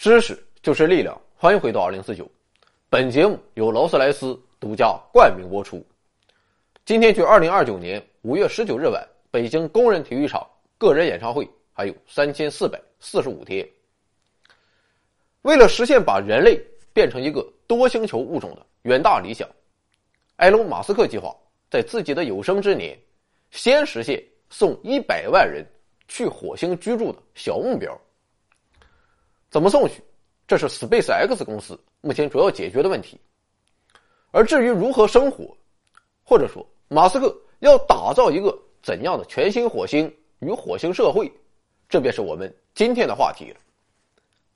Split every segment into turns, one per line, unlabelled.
知识就是力量，欢迎回到二零四九。本节目由劳斯莱斯独家冠名播出。今天距二零二九年五月十九日晚，北京工人体育场个人演唱会还有三千四百四十五天。为了实现把人类变成一个多星球物种的远大理想，埃隆·马斯克计划在自己的有生之年，先实现送一百万人去火星居住的小目标。怎么送去？这是 SpaceX 公司目前主要解决的问题。而至于如何生活，或者说马斯克要打造一个怎样的全新火星与火星社会，这便是我们今天的话题了。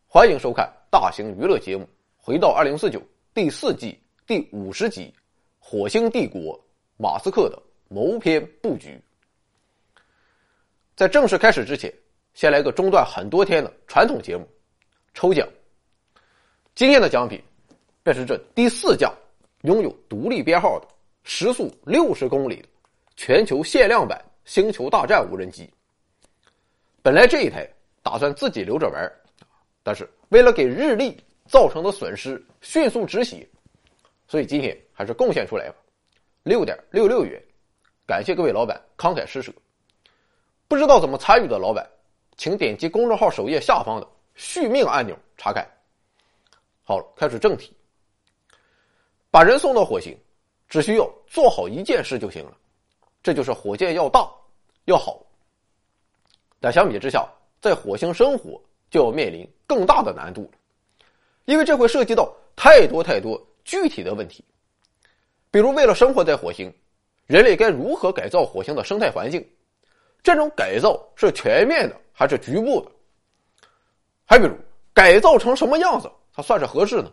欢迎收看大型娱乐节目《回到二零四九》第四季第五十集《火星帝国：马斯克的谋篇布局》。在正式开始之前，先来个中断很多天的传统节目。抽奖，今天的奖品便是这第四架拥有独立编号的时速六十公里的全球限量版“星球大战”无人机。本来这一台打算自己留着玩，但是为了给日历造成的损失迅速止血，所以今天还是贡献出来吧，六点六六元，感谢各位老板慷慨施舍。不知道怎么参与的老板，请点击公众号首页下方的。续命按钮查看。好了，开始正题。把人送到火星，只需要做好一件事就行了，这就是火箭要大要好。但相比之下，在火星生活就要面临更大的难度了，因为这会涉及到太多太多具体的问题。比如，为了生活在火星，人类该如何改造火星的生态环境？这种改造是全面的还是局部的？还比如，改造成什么样子，它算是合适呢？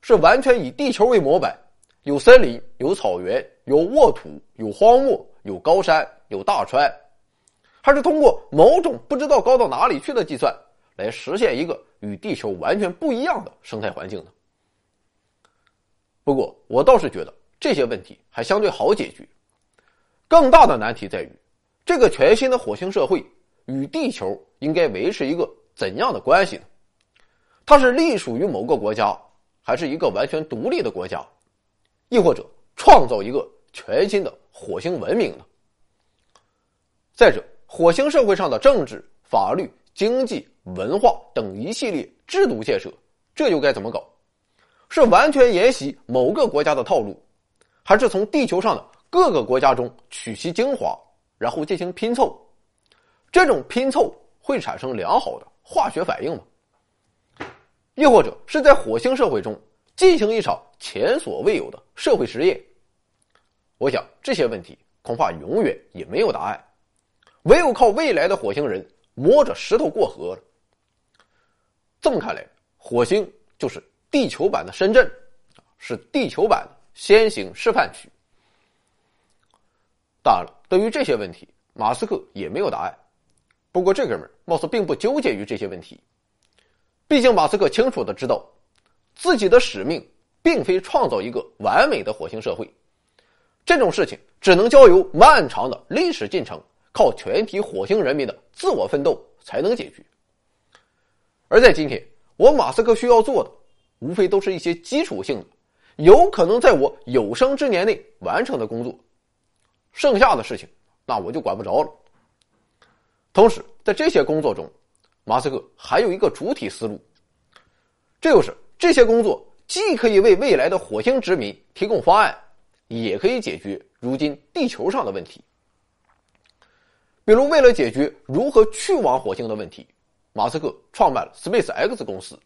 是完全以地球为模板，有森林、有草原、有沃土、有荒漠、有高山、有大川，还是通过某种不知道高到哪里去的计算，来实现一个与地球完全不一样的生态环境呢？不过，我倒是觉得这些问题还相对好解决。更大的难题在于，这个全新的火星社会与地球应该维持一个。怎样的关系呢？它是隶属于某个国家，还是一个完全独立的国家？亦或者创造一个全新的火星文明呢？再者，火星社会上的政治、法律、经济、文化等一系列制度建设，这又该怎么搞？是完全沿袭某个国家的套路，还是从地球上的各个国家中取其精华，然后进行拼凑？这种拼凑会产生良好的？化学反应吗？又或者是在火星社会中进行一场前所未有的社会实验？我想这些问题恐怕永远也没有答案，唯有靠未来的火星人摸着石头过河了。这么看来，火星就是地球版的深圳，是地球版的先行示范区。当然了，对于这些问题，马斯克也没有答案。不过，这哥们儿貌似并不纠结于这些问题。毕竟，马斯克清楚的知道，自己的使命并非创造一个完美的火星社会，这种事情只能交由漫长的历史进程，靠全体火星人民的自我奋斗才能解决。而在今天，我马斯克需要做的，无非都是一些基础性的、有可能在我有生之年内完成的工作，剩下的事情，那我就管不着了。同时，在这些工作中，马斯克还有一个主体思路，这就是这些工作既可以为未来的火星殖民提供方案，也可以解决如今地球上的问题。比如，为了解决如何去往火星的问题，马斯克创办了 SpaceX 公司，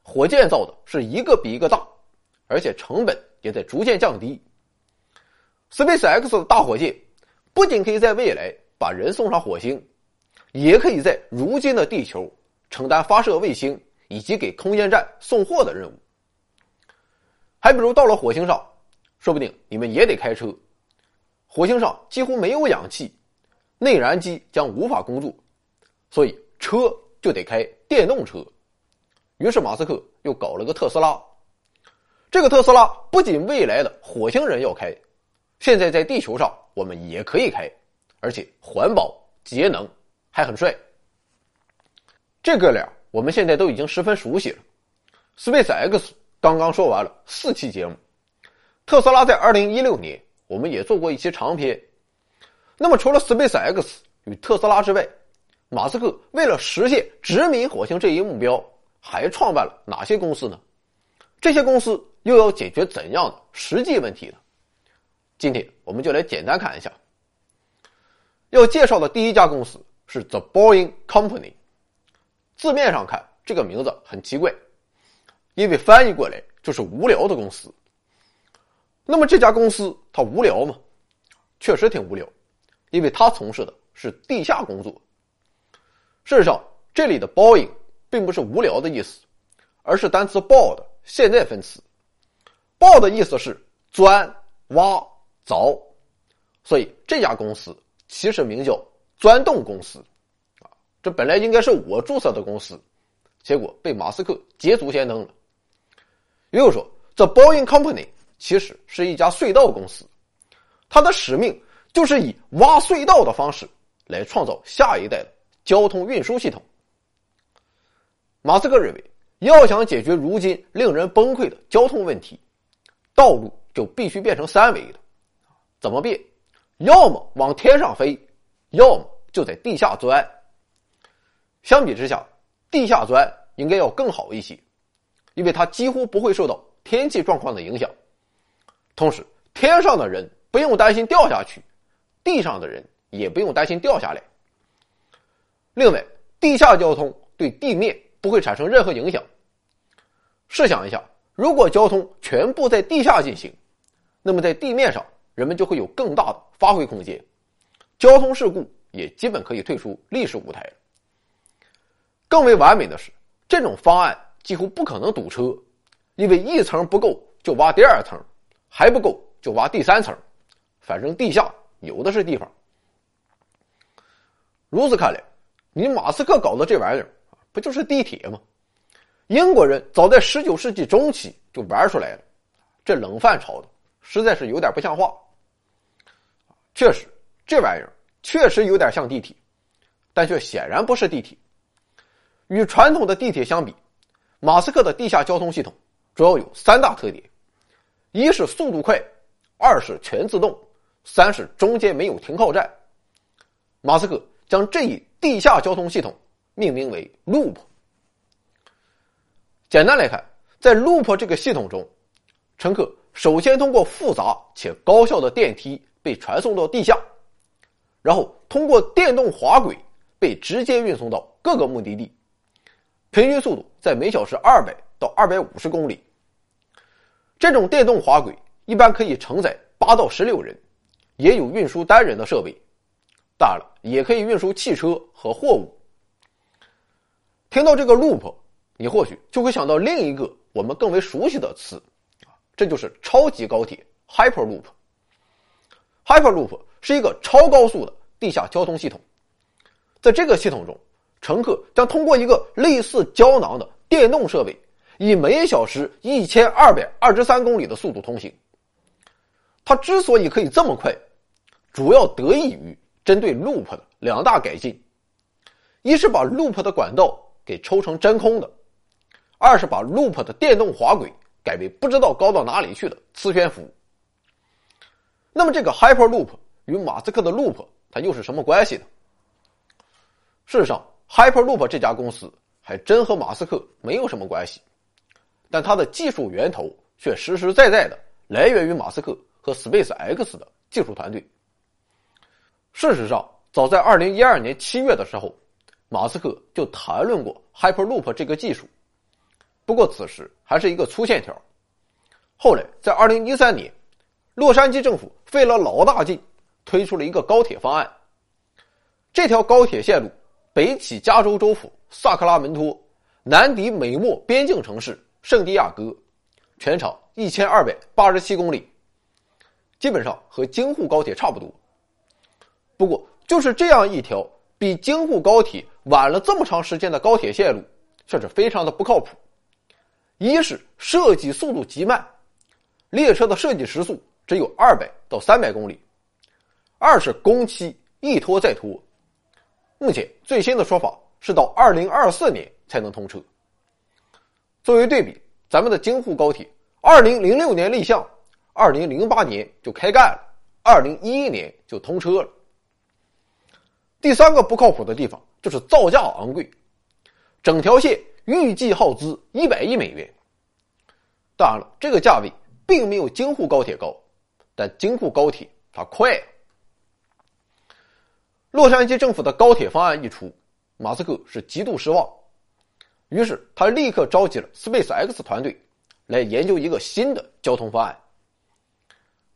火箭造的是一个比一个大，而且成本也在逐渐降低。SpaceX 的大火箭不仅可以在未来把人送上火星。也可以在如今的地球承担发射卫星以及给空间站送货的任务。还比如到了火星上，说不定你们也得开车。火星上几乎没有氧气，内燃机将无法工作，所以车就得开电动车。于是马斯克又搞了个特斯拉。这个特斯拉不仅未来的火星人要开，现在在地球上我们也可以开，而且环保节能。还很帅，这哥俩我们现在都已经十分熟悉了。SpaceX 刚刚说完了四期节目，特斯拉在二零一六年我们也做过一期长篇。那么除了 SpaceX 与特斯拉之外，马斯克为了实现殖民火星这一目标，还创办了哪些公司呢？这些公司又要解决怎样的实际问题呢？今天我们就来简单看一下。要介绍的第一家公司是 The Boring Company。字面上看，这个名字很奇怪，因为翻译过来就是“无聊的公司”。那么这家公司它无聊吗？确实挺无聊，因为它从事的是地下工作。事实上，这里的 “boring” 并不是无聊的意思，而是单词 “bore” 的现在分词。“bore” 的意思是钻、挖、凿，所以这家公司其实名叫“钻洞公司”。啊这本来应该是我注册的公司，结果被马斯克捷足先登了。又说，The Boring Company 其实是一家隧道公司，它的使命就是以挖隧道的方式来创造下一代的交通运输系统。马斯克认为，要想解决如今令人崩溃的交通问题，道路就必须变成三维的。怎么变？要么往天上飞，要么就在地下钻。相比之下，地下钻应该要更好一些，因为它几乎不会受到天气状况的影响。同时，天上的人不用担心掉下去，地上的人也不用担心掉下来。另外，地下交通对地面不会产生任何影响。试想一下，如果交通全部在地下进行，那么在地面上人们就会有更大的发挥空间，交通事故也基本可以退出历史舞台。更为完美的是，这种方案几乎不可能堵车，因为一层不够就挖第二层，还不够就挖第三层，反正地下有的是地方。如此看来，你马斯克搞的这玩意儿不就是地铁吗？英国人早在十九世纪中期就玩出来了，这冷饭炒的实在是有点不像话。确实，这玩意儿确实有点像地铁，但却显然不是地铁。与传统的地铁相比，马斯克的地下交通系统主要有三大特点：一是速度快，二是全自动，三是中间没有停靠站。马斯克将这一地下交通系统命名为 “Loop”。简单来看，在 Loop 这个系统中，乘客首先通过复杂且高效的电梯被传送到地下，然后通过电动滑轨被直接运送到各个目的地。平均速度在每小时二百到二百五十公里。这种电动滑轨一般可以承载八到十六人，也有运输单人的设备。当然了，也可以运输汽车和货物。听到这个 loop，你或许就会想到另一个我们更为熟悉的词，这就是超级高铁 Hyperloop。Hyperloop 是一个超高速的地下交通系统，在这个系统中。乘客将通过一个类似胶囊的电动设备，以每小时一千二百二十三公里的速度通行。它之所以可以这么快，主要得益于针对 Loop 的两大改进：一是把 Loop 的管道给抽成真空的；二是把 Loop 的电动滑轨改为不知道高到哪里去的磁悬浮。那么，这个 Hyperloop 与马斯克的 Loop 它又是什么关系呢？事实上，Hyperloop 这家公司还真和马斯克没有什么关系，但它的技术源头却实实在在的来源于马斯克和 SpaceX 的技术团队。事实上，早在2012年7月的时候，马斯克就谈论过 Hyperloop 这个技术，不过此时还是一个粗线条。后来，在2013年，洛杉矶政府费了老大劲推出了一个高铁方案，这条高铁线路。北起加州州府萨克拉门托，南抵美墨边境城市圣地亚哥，全长一千二百八十七公里，基本上和京沪高铁差不多。不过，就是这样一条比京沪高铁晚了这么长时间的高铁线路，却是非常的不靠谱。一是设计速度极慢，列车的设计时速只有二百到三百公里；二是工期一拖再拖。目前最新的说法是到二零二四年才能通车。作为对比，咱们的京沪高铁，二零零六年立项，二零零八年就开干了，二零一一年就通车了。第三个不靠谱的地方就是造价昂贵，整条线预计耗资一百亿美元。当然了，这个价位并没有京沪高铁高，但京沪高铁它快。洛杉矶政府的高铁方案一出，马斯克是极度失望，于是他立刻召集了 SpaceX 团队来研究一个新的交通方案。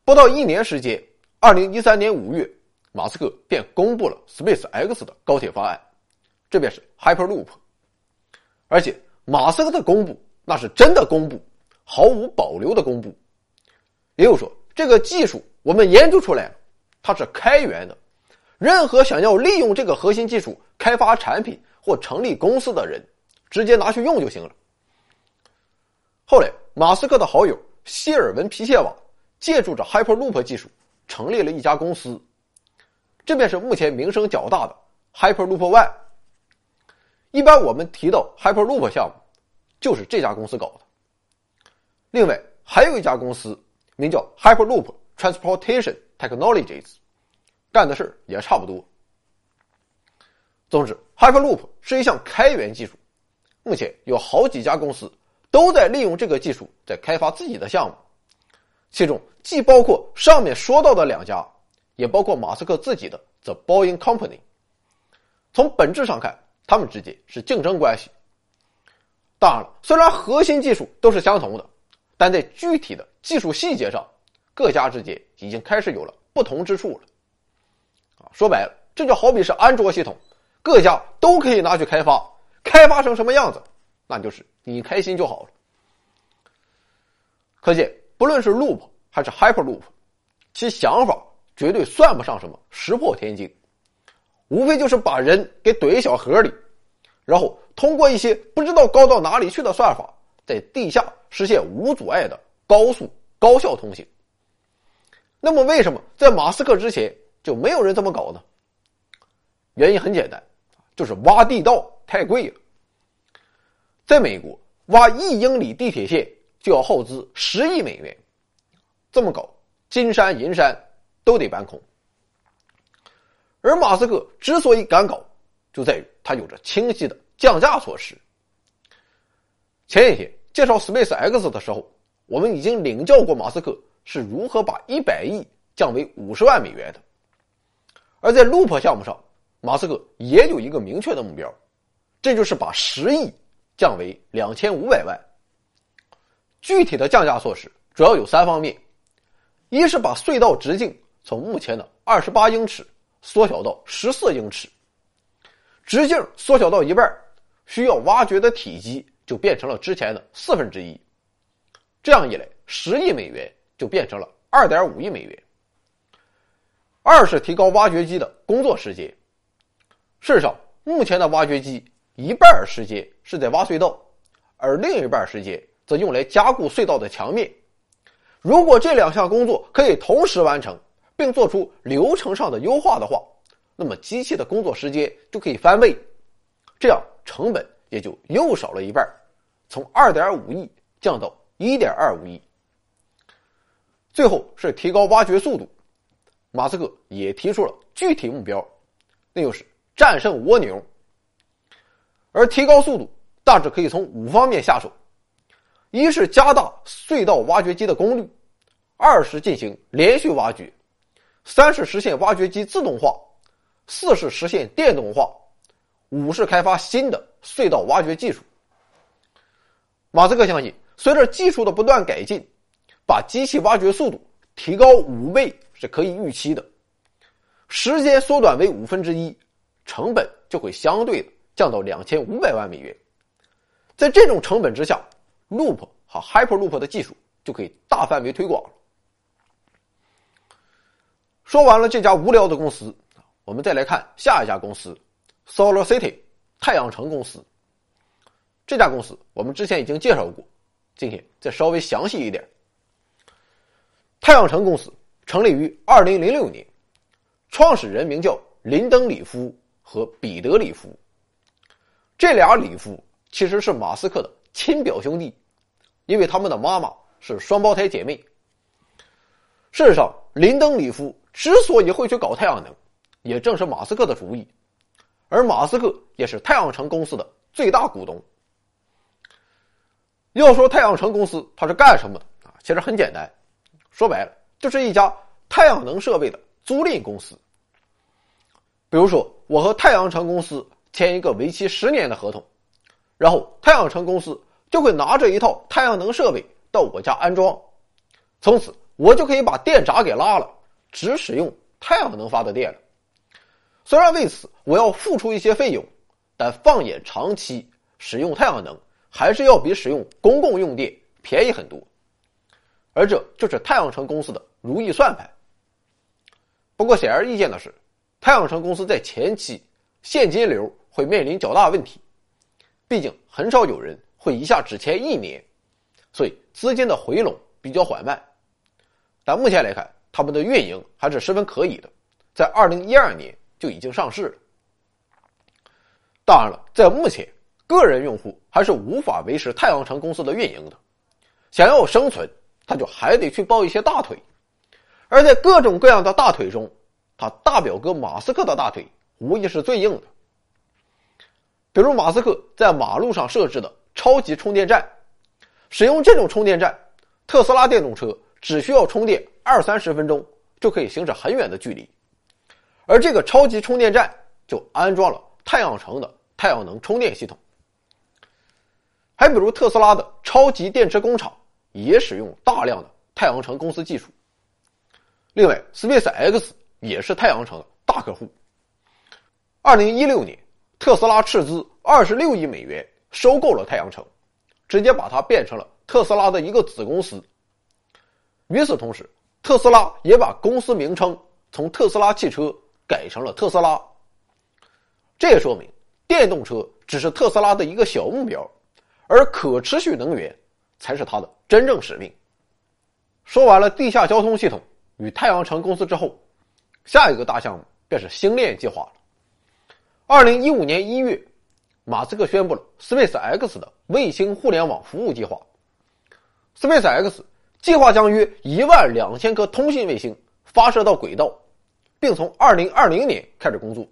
不到一年时间，二零一三年五月，马斯克便公布了 SpaceX 的高铁方案，这便是 Hyperloop。而且马斯克的公布那是真的公布。毫无保留的公布，也就是说，这个技术我们研究出来了，它是开源的，任何想要利用这个核心技术开发产品或成立公司的人，直接拿去用就行了。后来，马斯克的好友希尔文皮切瓦借助着 Hyperloop 技术，成立了一家公司，这便是目前名声较大的 Hyperloop One。一般我们提到 Hyperloop 项目，就是这家公司搞的。另外还有一家公司，名叫 Hyperloop Transportation Technologies，干的事也差不多。总之，Hyperloop 是一项开源技术，目前有好几家公司都在利用这个技术在开发自己的项目，其中既包括上面说到的两家，也包括马斯克自己的 The Boeing Company。从本质上看，他们之间是竞争关系。当然了，虽然核心技术都是相同的。但在具体的技术细节上，各家之间已经开始有了不同之处了。啊，说白了，这就好比是安卓系统，各家都可以拿去开发，开发成什么样子，那就是你开心就好了。可见，不论是 Loop 还是 Hyperloop，其想法绝对算不上什么石破天惊，无非就是把人给怼小盒里，然后通过一些不知道高到哪里去的算法。在地下实现无阻碍的高速高效通行。那么，为什么在马斯克之前就没有人这么搞呢？原因很简单，就是挖地道太贵了。在美国，挖一英里地铁线就要耗资十亿美元，这么搞，金山银山都得搬空。而马斯克之所以敢搞，就在于他有着清晰的降价措施。前几天。介绍 Space X 的时候，我们已经领教过马斯克是如何把一百亿降为五十万美元的。而在 Loop 项目上，马斯克也有一个明确的目标，这就是把十亿降为两千五百万。具体的降价措施主要有三方面：一是把隧道直径从目前的二十八英尺缩小到十四英尺，直径缩小到一半，需要挖掘的体积。就变成了之前的四分之一，这样一来，十亿美元就变成了二点五亿美元。二是提高挖掘机的工作时间。事实上，目前的挖掘机一半时间是在挖隧道，而另一半时间则用来加固隧道的墙面。如果这两项工作可以同时完成，并做出流程上的优化的话，那么机器的工作时间就可以翻倍，这样成本也就又少了一半。从二点五亿降到一点二五亿，最后是提高挖掘速度。马斯克也提出了具体目标，那就是战胜蜗牛。而提高速度大致可以从五方面下手：一是加大隧道挖掘机的功率；二是进行连续挖掘；三是实现挖掘机自动化；四是实现电动化；五是开发新的隧道挖掘技术。马斯克相信，随着技术的不断改进，把机器挖掘速度提高五倍是可以预期的。时间缩短为五分之一，成本就会相对的降到两千五百万美元。在这种成本之下，Loop 和 Hyperloop 的技术就可以大范围推广。说完了这家无聊的公司，我们再来看下一家公司：Solar City 太阳城公司。这家公司我们之前已经介绍过，今天再稍微详细一点。太阳城公司成立于二零零六年，创始人名叫林登·里夫和彼得·里夫。这俩里夫其实是马斯克的亲表兄弟，因为他们的妈妈是双胞胎姐妹。事实上，林登·里夫之所以会去搞太阳能，也正是马斯克的主意，而马斯克也是太阳城公司的最大股东。要说太阳城公司它是干什么的啊？其实很简单，说白了就是一家太阳能设备的租赁公司。比如说，我和太阳城公司签一个为期十年的合同，然后太阳城公司就会拿着一套太阳能设备到我家安装，从此。我就可以把电闸给拉了，只使用太阳能发的电了。虽然为此我要付出一些费用，但放眼长期使用太阳能，还是要比使用公共用电便宜很多。而这就是太阳城公司的如意算盘。不过显而易见的是，太阳城公司在前期现金流会面临较大问题，毕竟很少有人会一下只签一年，所以资金的回笼比较缓慢。但目前来看，他们的运营还是十分可以的，在二零一二年就已经上市了。当然了，在目前，个人用户还是无法维持太阳城公司的运营的。想要生存，他就还得去抱一些大腿，而在各种各样的大腿中，他大表哥马斯克的大腿无疑是最硬的。比如，马斯克在马路上设置的超级充电站，使用这种充电站，特斯拉电动车。只需要充电二三十分钟就可以行驶很远的距离，而这个超级充电站就安装了太阳城的太阳能充电系统。还比如特斯拉的超级电池工厂也使用大量的太阳城公司技术。另外，SpaceX 也是太阳城的大客户。二零一六年，特斯拉斥资二十六亿美元收购了太阳城，直接把它变成了特斯拉的一个子公司。与此同时，特斯拉也把公司名称从特斯拉汽车改成了特斯拉。这也说明，电动车只是特斯拉的一个小目标，而可持续能源才是它的真正使命。说完了地下交通系统与太阳城公司之后，下一个大项目便是星链计划了。二零一五年一月，马斯克宣布了 SpaceX 的卫星互联网服务计划。SpaceX。计划将约一万两千颗通信卫星发射到轨道，并从二零二零年开始工作。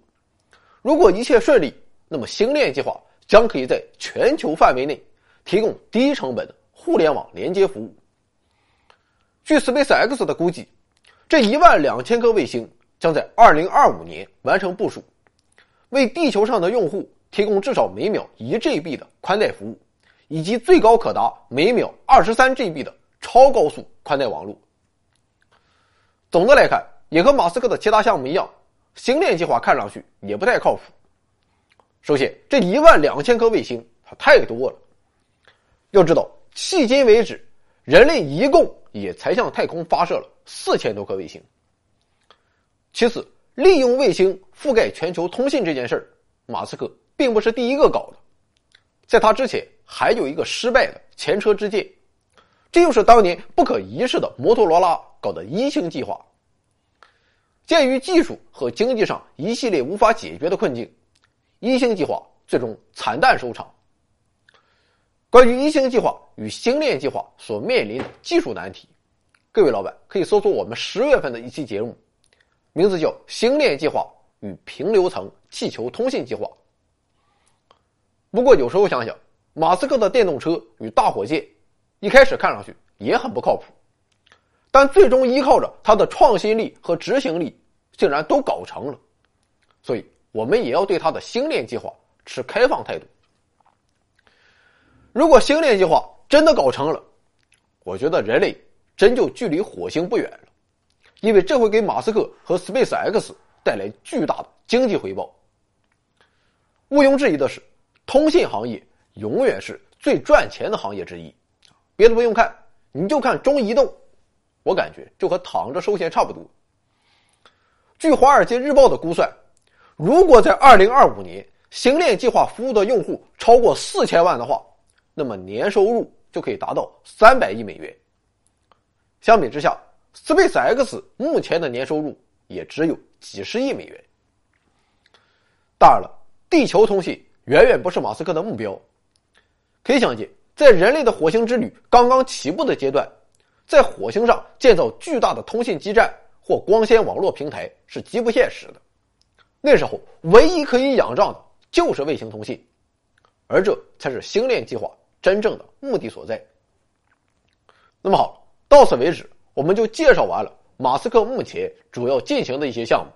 如果一切顺利，那么星链计划将可以在全球范围内提供低成本的互联网连接服务。据 SpaceX 的估计，这一万两千颗卫星将在二零二五年完成部署，为地球上的用户提供至少每秒一 GB 的宽带服务，以及最高可达每秒二十三 GB 的。超高速宽带网络。总的来看，也和马斯克的其他项目一样，星链计划看上去也不太靠谱。首先，这一万两千颗卫星它太多了。要知道，迄今为止，人类一共也才向太空发射了四千多颗卫星。其次，利用卫星覆盖全球通信这件事儿，马斯克并不是第一个搞的，在他之前还有一个失败的前车之鉴。这就是当年不可一世的摩托罗拉搞的一星计划。鉴于技术和经济上一系列无法解决的困境，一星计划最终惨淡收场。关于一星计划与星链计划所面临的技术难题，各位老板可以搜索我们十月份的一期节目，名字叫《星链计划与平流层气球通信计划》。不过有时候想想，马斯克的电动车与大火箭。一开始看上去也很不靠谱，但最终依靠着他的创新力和执行力，竟然都搞成了。所以，我们也要对他的星链计划持开放态度。如果星链计划真的搞成了，我觉得人类真就距离火星不远了，因为这会给马斯克和 SpaceX 带来巨大的经济回报。毋庸置疑的是，通信行业永远是最赚钱的行业之一。别的不用看，你就看中移动，我感觉就和躺着收钱差不多。据《华尔街日报》的估算，如果在二零二五年星链计划服务的用户超过四千万的话，那么年收入就可以达到三百亿美元。相比之下，SpaceX 目前的年收入也只有几十亿美元。当然了，地球通信远远不是马斯克的目标，可以想见，在人类的火星之旅刚刚起步的阶段，在火星上建造巨大的通信基站或光纤网络平台是极不现实的。那时候，唯一可以仰仗的就是卫星通信，而这才是星链计划真正的目的所在。那么好，到此为止，我们就介绍完了马斯克目前主要进行的一些项目。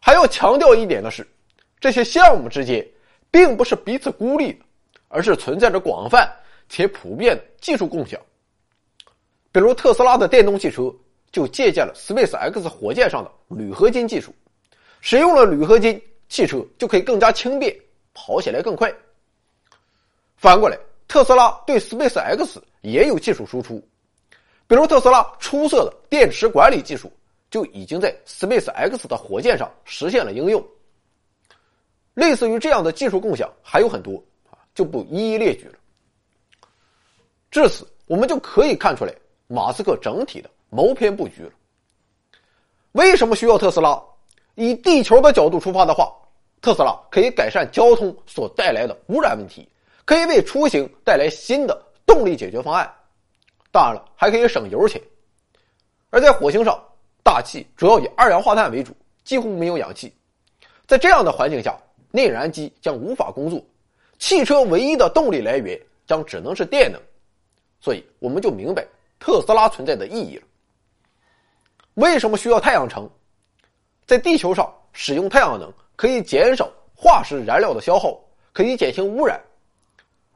还要强调一点的是，这些项目之间并不是彼此孤立的，而是存在着广泛且普遍的技术共享。比如特斯拉的电动汽车就借鉴了 SpaceX 火箭上的铝合金技术。使用了铝合金，汽车就可以更加轻便，跑起来更快。反过来，特斯拉对 SpaceX 也有技术输出，比如特斯拉出色的电池管理技术就已经在 SpaceX 的火箭上实现了应用。类似于这样的技术共享还有很多啊，就不一一列举了。至此，我们就可以看出来马斯克整体的谋篇布局了。为什么需要特斯拉？以地球的角度出发的话，特斯拉可以改善交通所带来的污染问题，可以为出行带来新的动力解决方案。当然了，还可以省油钱。而在火星上，大气主要以二氧化碳为主，几乎没有氧气。在这样的环境下，内燃机将无法工作，汽车唯一的动力来源将只能是电能。所以，我们就明白特斯拉存在的意义了。为什么需要太阳城？在地球上使用太阳能可以减少化石燃料的消耗，可以减轻污染；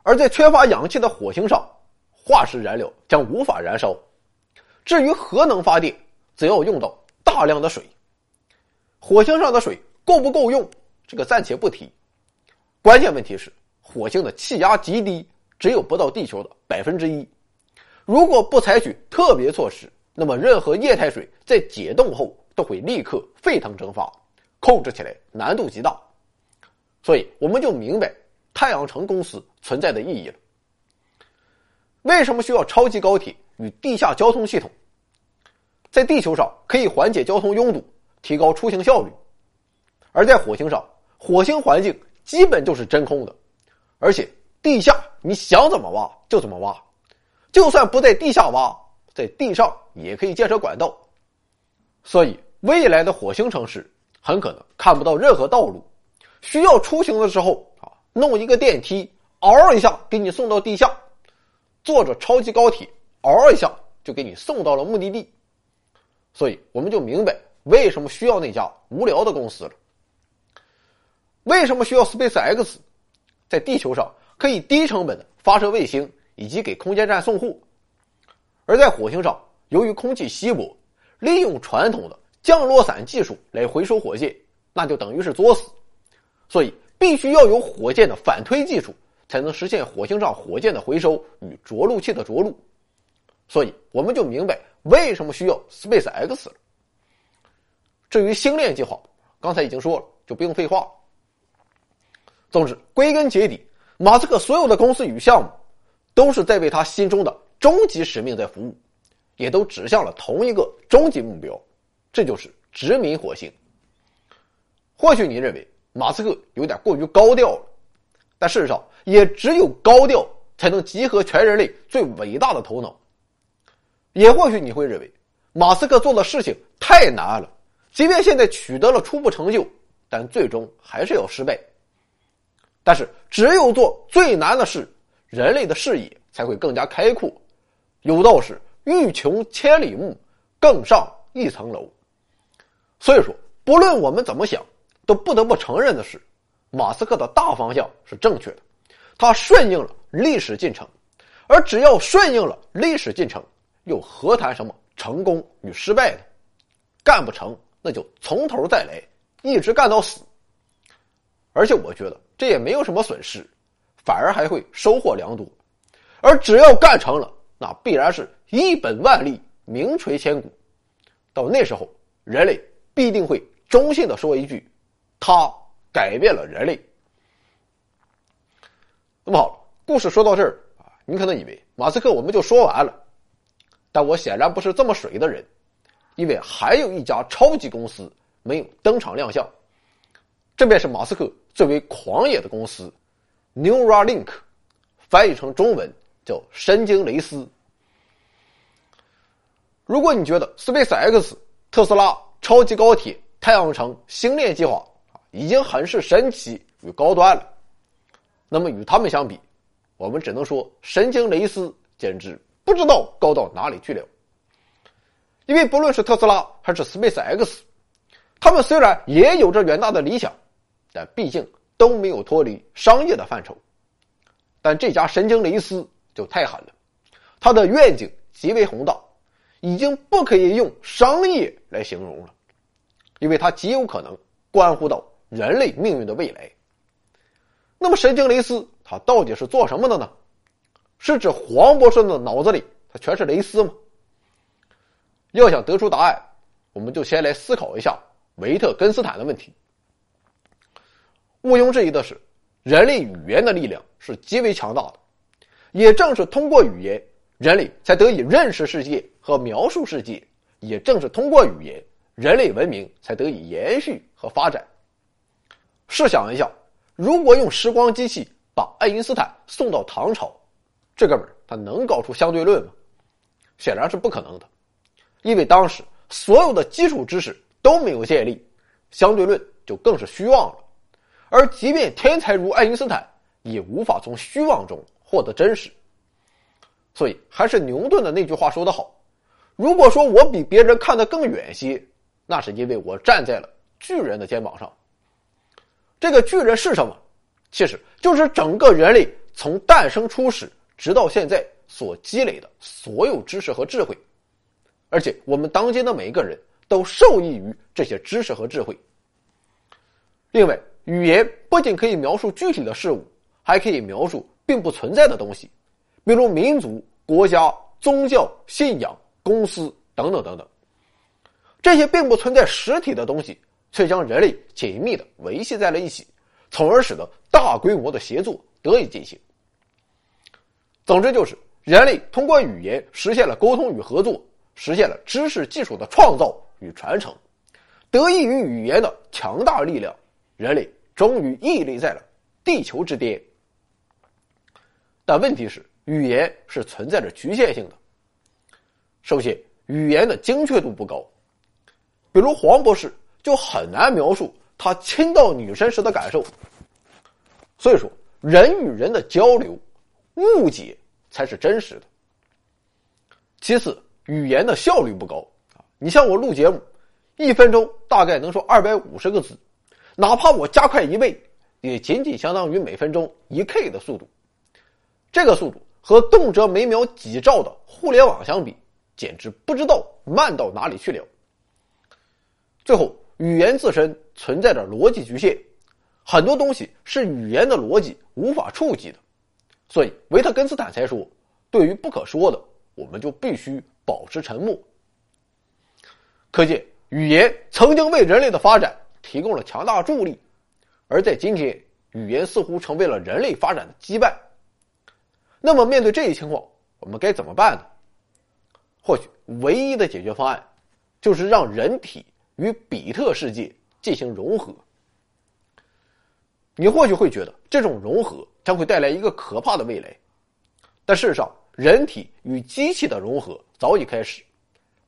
而在缺乏氧气的火星上，化石燃料将无法燃烧。至于核能发电，则要用到大量的水。火星上的水够不够用，这个暂且不提。关键问题是，火星的气压极低，只有不到地球的百分之一。如果不采取特别措施，那么任何液态水在解冻后。都会立刻沸腾蒸发，控制起来难度极大，所以我们就明白太阳城公司存在的意义了。为什么需要超级高铁与地下交通系统？在地球上可以缓解交通拥堵，提高出行效率；而在火星上，火星环境基本就是真空的，而且地下你想怎么挖就怎么挖，就算不在地下挖，在地上也可以建设管道，所以。未来的火星城市很可能看不到任何道路，需要出行的时候啊，弄一个电梯，嗷一下给你送到地下；坐着超级高铁，嗷一下就给你送到了目的地。所以我们就明白为什么需要那家无聊的公司了。为什么需要 SpaceX？在地球上可以低成本的发射卫星以及给空间站送货，而在火星上，由于空气稀薄，利用传统的。降落伞技术来回收火箭，那就等于是作死，所以必须要有火箭的反推技术，才能实现火星上火箭的回收与着陆器的着陆。所以我们就明白为什么需要 SpaceX 了。至于星链计划，刚才已经说了，就不用废话。总之，归根结底，马斯克所有的公司与项目，都是在为他心中的终极使命在服务，也都指向了同一个终极目标。这就是殖民火星。或许你认为马斯克有点过于高调了，但事实上，也只有高调才能集合全人类最伟大的头脑。也或许你会认为马斯克做的事情太难了，即便现在取得了初步成就，但最终还是要失败。但是，只有做最难的事，人类的视野才会更加开阔。有道是“欲穷千里目，更上一层楼”。所以说，不论我们怎么想，都不得不承认的是，马斯克的大方向是正确的，他顺应了历史进程，而只要顺应了历史进程，又何谈什么成功与失败呢？干不成，那就从头再来，一直干到死。而且我觉得这也没有什么损失，反而还会收获良多。而只要干成了，那必然是一本万利，名垂千古。到那时候，人类。必定会衷心的说一句：“他改变了人类。”那么好，故事说到这儿啊，你可能以为马斯克我们就说完了，但我显然不是这么水的人，因为还有一家超级公司没有登场亮相，这便是马斯克最为狂野的公司 ——Neuralink，翻译成中文叫神经蕾丝。如果你觉得 SpaceX、特斯拉、超级高铁、太阳城、星链计划已经很是神奇与高端了，那么与他们相比，我们只能说神经蕾丝简直不知道高到哪里去了。因为不论是特斯拉还是 SpaceX，他们虽然也有着远大的理想，但毕竟都没有脱离商业的范畴。但这家神经蕾丝就太狠了，它的愿景极为宏大。已经不可以用商业来形容了，因为它极有可能关乎到人类命运的未来。那么，神经蕾丝它到底是做什么的呢？是指黄博士的脑子里它全是蕾丝吗？要想得出答案，我们就先来思考一下维特根斯坦的问题。毋庸置疑的是，人类语言的力量是极为强大的，也正是通过语言。人类才得以认识世界和描述世界，也正是通过语言，人类文明才得以延续和发展。试想一下，如果用时光机器把爱因斯坦送到唐朝，这哥们儿他能搞出相对论吗？显然是不可能的，因为当时所有的基础知识都没有建立，相对论就更是虚妄了。而即便天才如爱因斯坦，也无法从虚妄中获得真实。所以，还是牛顿的那句话说得好：“如果说我比别人看得更远些，那是因为我站在了巨人的肩膀上。这个巨人是什么？其实就是整个人类从诞生初始直到现在所积累的所有知识和智慧，而且我们当今的每一个人都受益于这些知识和智慧。另外，语言不仅可以描述具体的事物，还可以描述并不存在的东西。”比如民族、国家、宗教、信仰、公司等等等等，这些并不存在实体的东西，却将人类紧密的维系在了一起，从而使得大规模的协作得以进行。总之，就是人类通过语言实现了沟通与合作，实现了知识技术的创造与传承。得益于语言的强大力量，人类终于屹立在了地球之巅。但问题是。语言是存在着局限性的。首先，语言的精确度不高，比如黄博士就很难描述他亲到女生时的感受。所以说，人与人的交流，误解才是真实的。其次，语言的效率不高啊！你像我录节目，一分钟大概能说二百五十个字，哪怕我加快一倍，也仅仅相当于每分钟一 K 的速度。这个速度。和动辄每秒几兆的互联网相比，简直不知道慢到哪里去了。最后，语言自身存在着逻辑局限，很多东西是语言的逻辑无法触及的，所以维特根斯坦才说：“对于不可说的，我们就必须保持沉默。”可见，语言曾经为人类的发展提供了强大助力，而在今天，语言似乎成为了人类发展的羁绊。那么，面对这一情况，我们该怎么办呢？或许唯一的解决方案，就是让人体与比特世界进行融合。你或许会觉得这种融合将会带来一个可怕的未来，但事实上，人体与机器的融合早已开始，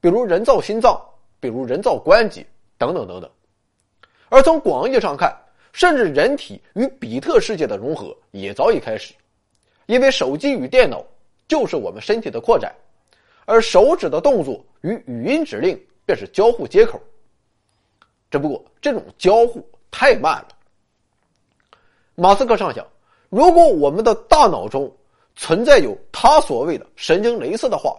比如人造心脏，比如人造关节等等等等。而从广义上看，甚至人体与比特世界的融合也早已开始。因为手机与电脑就是我们身体的扩展，而手指的动作与语音指令便是交互接口。只不过这种交互太慢了。马斯克畅想，如果我们的大脑中存在有他所谓的神经蕾丝的话，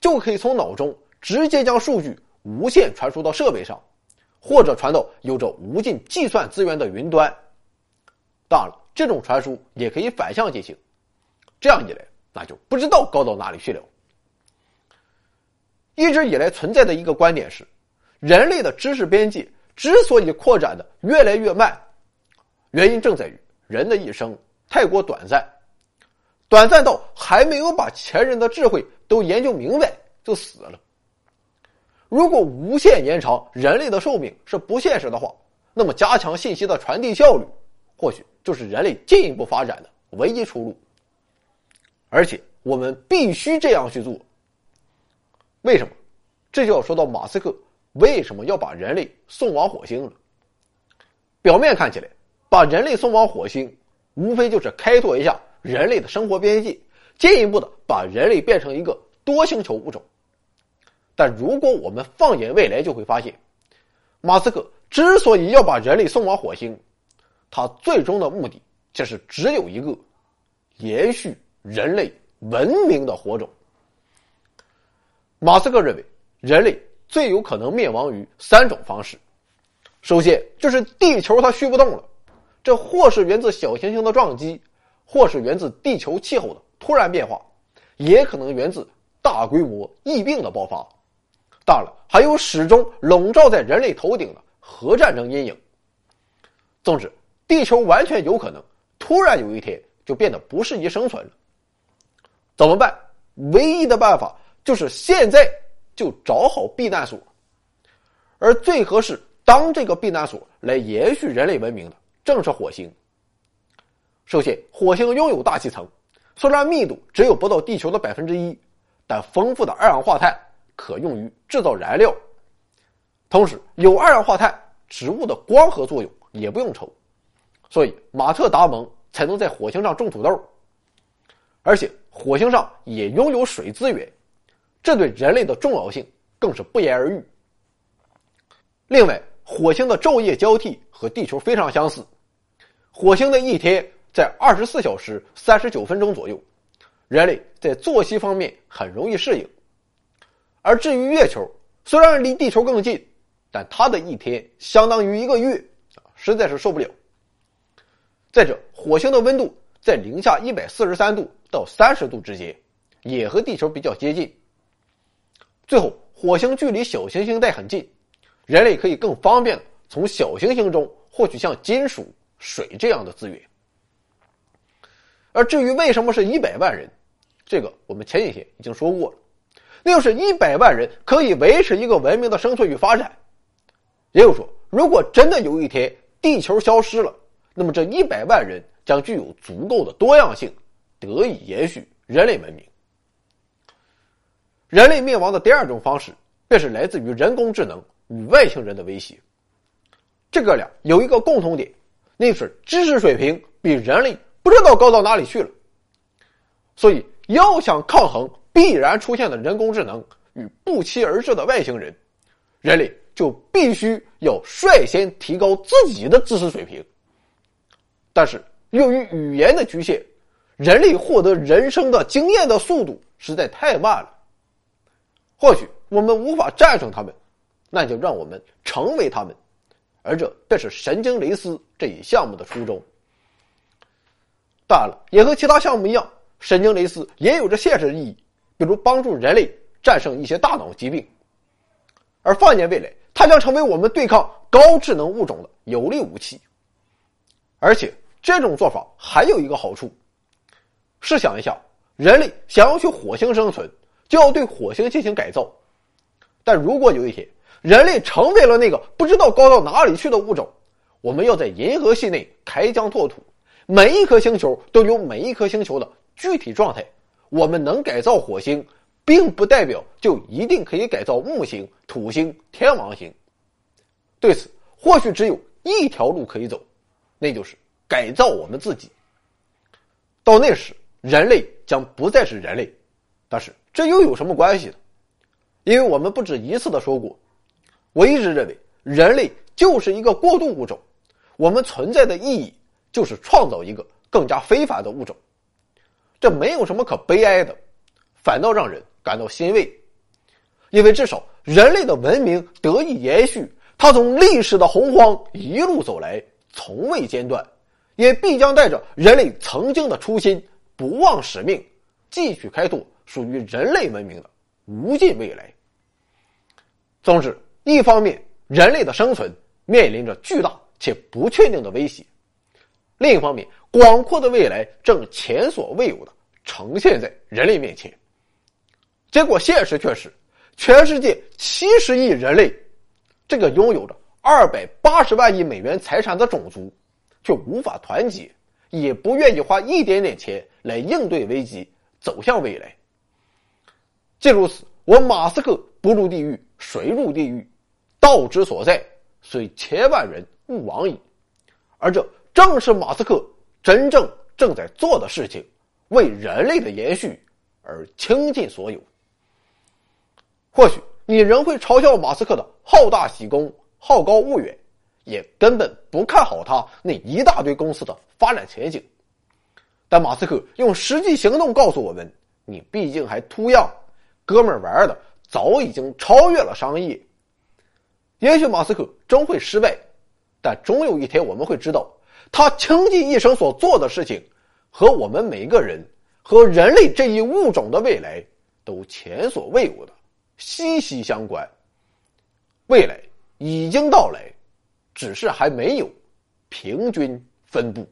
就可以从脑中直接将数据无线传输到设备上，或者传到有着无尽计算资源的云端。当然了，这种传输也可以反向进行。这样一来，那就不知道高到哪里去了。一直以来存在的一个观点是，人类的知识边界之所以扩展的越来越慢，原因正在于人的一生太过短暂，短暂到还没有把前人的智慧都研究明白就死了。如果无限延长人类的寿命是不现实的话，那么加强信息的传递效率，或许就是人类进一步发展的唯一出路。而且我们必须这样去做。为什么？这就要说到马斯克为什么要把人类送往火星呢。表面看起来，把人类送往火星，无非就是开拓一下人类的生活边界，进一步的把人类变成一个多星球物种。但如果我们放眼未来，就会发现，马斯克之所以要把人类送往火星，他最终的目的就是只有一个：延续人类文明的火种。马斯克认为，人类最有可能灭亡于三种方式。首先就是地球它虚不动了，这或是源自小行星的撞击，或是源自地球气候的突然变化，也可能源自大规模疫病的爆发。当然了，还有始终笼罩在人类头顶的核战争阴影。总之，地球完全有可能突然有一天就变得不适宜生存了。怎么办？唯一的办法就是现在就找好避难所，而最合适。当这个避难所来延续人类文明的，正是火星。首先，火星拥有大气层，虽然密度只有不到地球的百分之一，但丰富的二氧化碳可用于制造燃料。同时，有二氧化碳，植物的光合作用也不用愁，所以马特·达蒙才能在火星上种土豆。而且，火星上也拥有水资源，这对人类的重要性更是不言而喻。另外，火星的昼夜交替和地球非常相似，火星的一天在二十四小时三十九分钟左右，人类在作息方面很容易适应。而至于月球，虽然离地球更近，但它的一天相当于一个月，啊实在是受不了。再者，火星的温度在零下一百四十三度到三十度之间，也和地球比较接近。最后，火星距离小行星带很近。人类可以更方便从小行星中获取像金属、水这样的资源。而至于为什么是一百万人，这个我们前几天已经说过了，那就是一百万人可以维持一个文明的生存与发展。也就是说，如果真的有一天地球消失了，那么这一百万人将具有足够的多样性，得以延续人类文明。人类灭亡的第二种方式，便是来自于人工智能。与外星人的威胁，这哥俩有一个共同点，那就是知识水平比人类不知道高到哪里去了。所以，要想抗衡必然出现的人工智能与不期而至的外星人，人类就必须要率先提高自己的知识水平。但是，由于语言的局限，人类获得人生的经验的速度实在太慢了。或许我们无法战胜他们。那就让我们成为他们，而这便是神经蕾丝这一项目的初衷。当然了，也和其他项目一样，神经蕾丝也有着现实意义，比如帮助人类战胜一些大脑疾病。而放眼未来，它将成为我们对抗高智能物种的有力武器。而且，这种做法还有一个好处：试想一下，人类想要去火星生存，就要对火星进行改造。但如果有一天，人类成为了那个不知道高到哪里去的物种，我们要在银河系内开疆拓土，每一颗星球都有每一颗星球的具体状态。我们能改造火星，并不代表就一定可以改造木星、土星、天王星。对此，或许只有一条路可以走，那就是改造我们自己。到那时，人类将不再是人类，但是这又有什么关系呢？因为我们不止一次的说过。我一直认为，人类就是一个过渡物种，我们存在的意义就是创造一个更加非凡的物种。这没有什么可悲哀的，反倒让人感到欣慰，因为至少人类的文明得以延续，它从历史的洪荒一路走来，从未间断，也必将带着人类曾经的初心、不忘使命，继续开拓属于人类文明的无尽未来。总之。一方面，人类的生存面临着巨大且不确定的威胁；另一方面，广阔的未来正前所未有的呈现在人类面前。结果，现实却是，全世界七十亿人类，这个拥有着二百八十万亿美元财产的种族，却无法团结，也不愿意花一点点钱来应对危机，走向未来。既如此，我马斯克不入地狱谁入地狱？道之所在，虽千万人吾往矣。而这正是马斯克真正正在做的事情，为人类的延续而倾尽所有。或许你仍会嘲笑马斯克的好大喜功、好高骛远，也根本不看好他那一大堆公司的发展前景。但马斯克用实际行动告诉我们：你毕竟还秃样，哥们儿玩的早已经超越了商业。也许马斯克终会失败，但终有一天我们会知道，他倾尽一生所做的事情，和我们每个人和人类这一物种的未来都前所未有的息息相关。未来已经到来，只是还没有平均分布。